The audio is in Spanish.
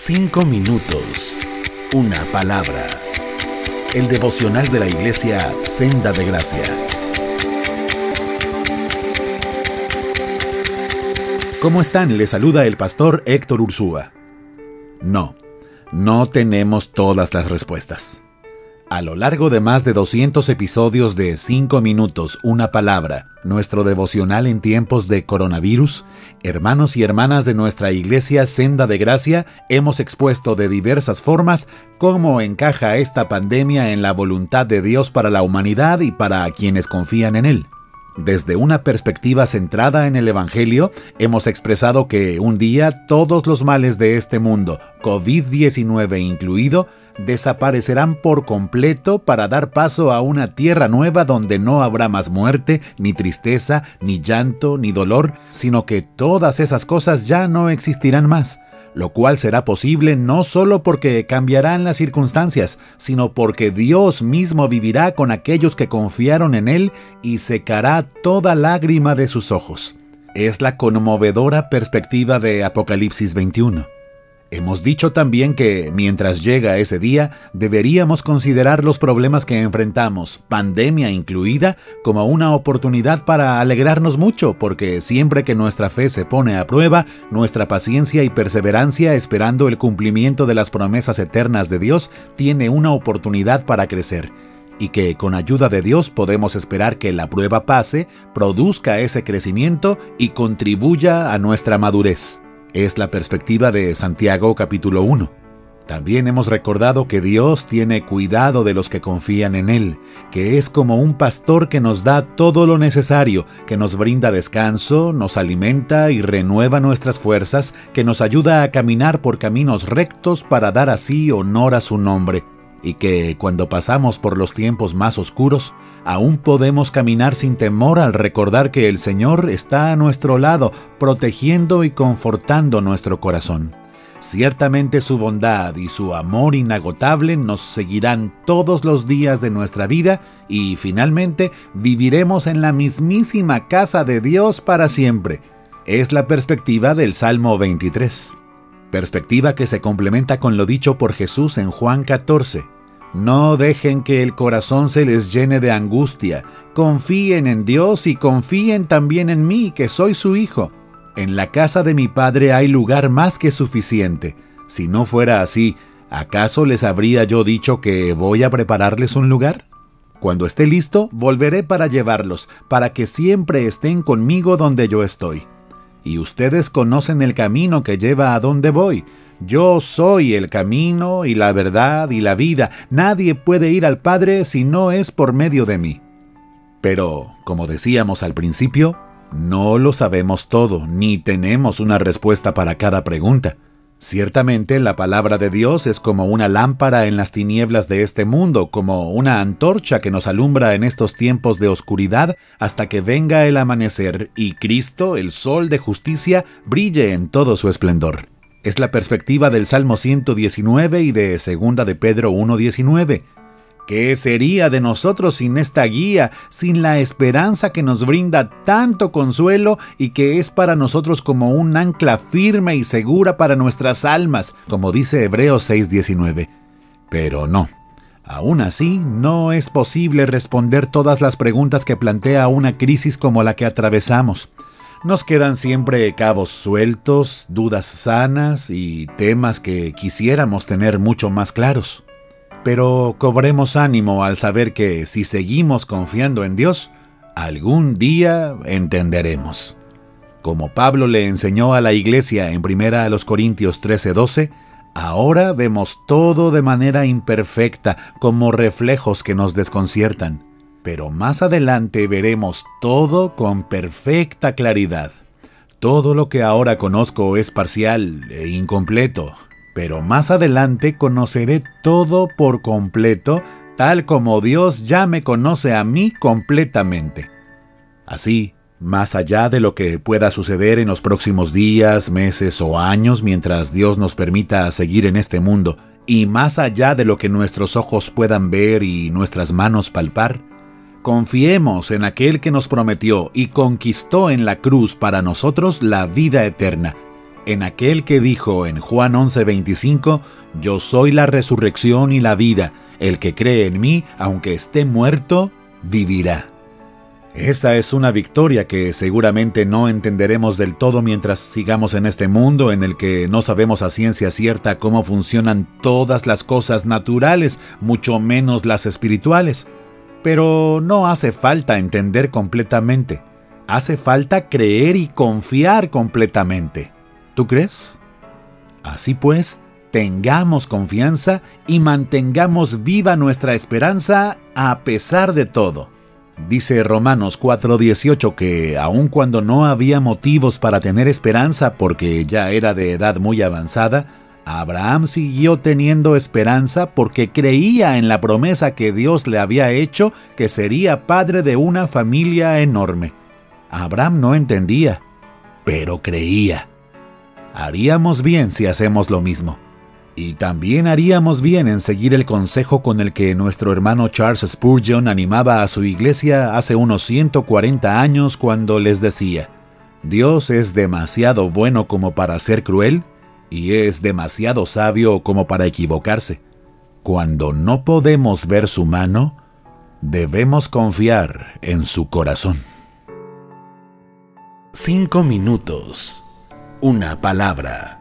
Cinco minutos. Una palabra. El devocional de la iglesia Senda de Gracia. ¿Cómo están? Les saluda el pastor Héctor Ursúa. No, no tenemos todas las respuestas. A lo largo de más de 200 episodios de 5 minutos, una palabra, nuestro devocional en tiempos de coronavirus, hermanos y hermanas de nuestra iglesia Senda de Gracia, hemos expuesto de diversas formas cómo encaja esta pandemia en la voluntad de Dios para la humanidad y para quienes confían en Él. Desde una perspectiva centrada en el Evangelio, hemos expresado que un día todos los males de este mundo, COVID-19 incluido, desaparecerán por completo para dar paso a una tierra nueva donde no habrá más muerte, ni tristeza, ni llanto, ni dolor, sino que todas esas cosas ya no existirán más, lo cual será posible no solo porque cambiarán las circunstancias, sino porque Dios mismo vivirá con aquellos que confiaron en Él y secará toda lágrima de sus ojos. Es la conmovedora perspectiva de Apocalipsis 21. Hemos dicho también que, mientras llega ese día, deberíamos considerar los problemas que enfrentamos, pandemia incluida, como una oportunidad para alegrarnos mucho, porque siempre que nuestra fe se pone a prueba, nuestra paciencia y perseverancia esperando el cumplimiento de las promesas eternas de Dios tiene una oportunidad para crecer y que con ayuda de Dios podemos esperar que la prueba pase, produzca ese crecimiento y contribuya a nuestra madurez. Es la perspectiva de Santiago capítulo 1. También hemos recordado que Dios tiene cuidado de los que confían en Él, que es como un pastor que nos da todo lo necesario, que nos brinda descanso, nos alimenta y renueva nuestras fuerzas, que nos ayuda a caminar por caminos rectos para dar así honor a su nombre y que cuando pasamos por los tiempos más oscuros, aún podemos caminar sin temor al recordar que el Señor está a nuestro lado, protegiendo y confortando nuestro corazón. Ciertamente su bondad y su amor inagotable nos seguirán todos los días de nuestra vida y finalmente viviremos en la mismísima casa de Dios para siempre. Es la perspectiva del Salmo 23 perspectiva que se complementa con lo dicho por Jesús en Juan 14. No dejen que el corazón se les llene de angustia, confíen en Dios y confíen también en mí, que soy su Hijo. En la casa de mi Padre hay lugar más que suficiente. Si no fuera así, ¿acaso les habría yo dicho que voy a prepararles un lugar? Cuando esté listo, volveré para llevarlos, para que siempre estén conmigo donde yo estoy y ustedes conocen el camino que lleva a donde voy. Yo soy el camino y la verdad y la vida. Nadie puede ir al Padre si no es por medio de mí. Pero, como decíamos al principio, no lo sabemos todo, ni tenemos una respuesta para cada pregunta. Ciertamente la palabra de Dios es como una lámpara en las tinieblas de este mundo, como una antorcha que nos alumbra en estos tiempos de oscuridad hasta que venga el amanecer y Cristo, el sol de justicia, brille en todo su esplendor. Es la perspectiva del Salmo 119 y de 2 de Pedro 1.19. ¿Qué sería de nosotros sin esta guía, sin la esperanza que nos brinda tanto consuelo y que es para nosotros como un ancla firme y segura para nuestras almas, como dice Hebreos 6:19? Pero no. Aún así, no es posible responder todas las preguntas que plantea una crisis como la que atravesamos. Nos quedan siempre cabos sueltos, dudas sanas y temas que quisiéramos tener mucho más claros. Pero cobremos ánimo al saber que si seguimos confiando en Dios, algún día entenderemos. Como Pablo le enseñó a la iglesia en 1 a los Corintios 13:12, ahora vemos todo de manera imperfecta como reflejos que nos desconciertan, pero más adelante veremos todo con perfecta claridad. Todo lo que ahora conozco es parcial e incompleto, pero más adelante conoceré todo por completo, tal como Dios ya me conoce a mí completamente. Así, más allá de lo que pueda suceder en los próximos días, meses o años mientras Dios nos permita seguir en este mundo, y más allá de lo que nuestros ojos puedan ver y nuestras manos palpar, confiemos en aquel que nos prometió y conquistó en la cruz para nosotros la vida eterna en aquel que dijo en Juan 11:25, Yo soy la resurrección y la vida, el que cree en mí, aunque esté muerto, vivirá. Esa es una victoria que seguramente no entenderemos del todo mientras sigamos en este mundo en el que no sabemos a ciencia cierta cómo funcionan todas las cosas naturales, mucho menos las espirituales. Pero no hace falta entender completamente, hace falta creer y confiar completamente. ¿Tú crees? Así pues, tengamos confianza y mantengamos viva nuestra esperanza a pesar de todo. Dice Romanos 4:18 que aun cuando no había motivos para tener esperanza porque ya era de edad muy avanzada, Abraham siguió teniendo esperanza porque creía en la promesa que Dios le había hecho que sería padre de una familia enorme. Abraham no entendía, pero creía. Haríamos bien si hacemos lo mismo. Y también haríamos bien en seguir el consejo con el que nuestro hermano Charles Spurgeon animaba a su iglesia hace unos 140 años cuando les decía, Dios es demasiado bueno como para ser cruel y es demasiado sabio como para equivocarse. Cuando no podemos ver su mano, debemos confiar en su corazón. Cinco minutos. Una palabra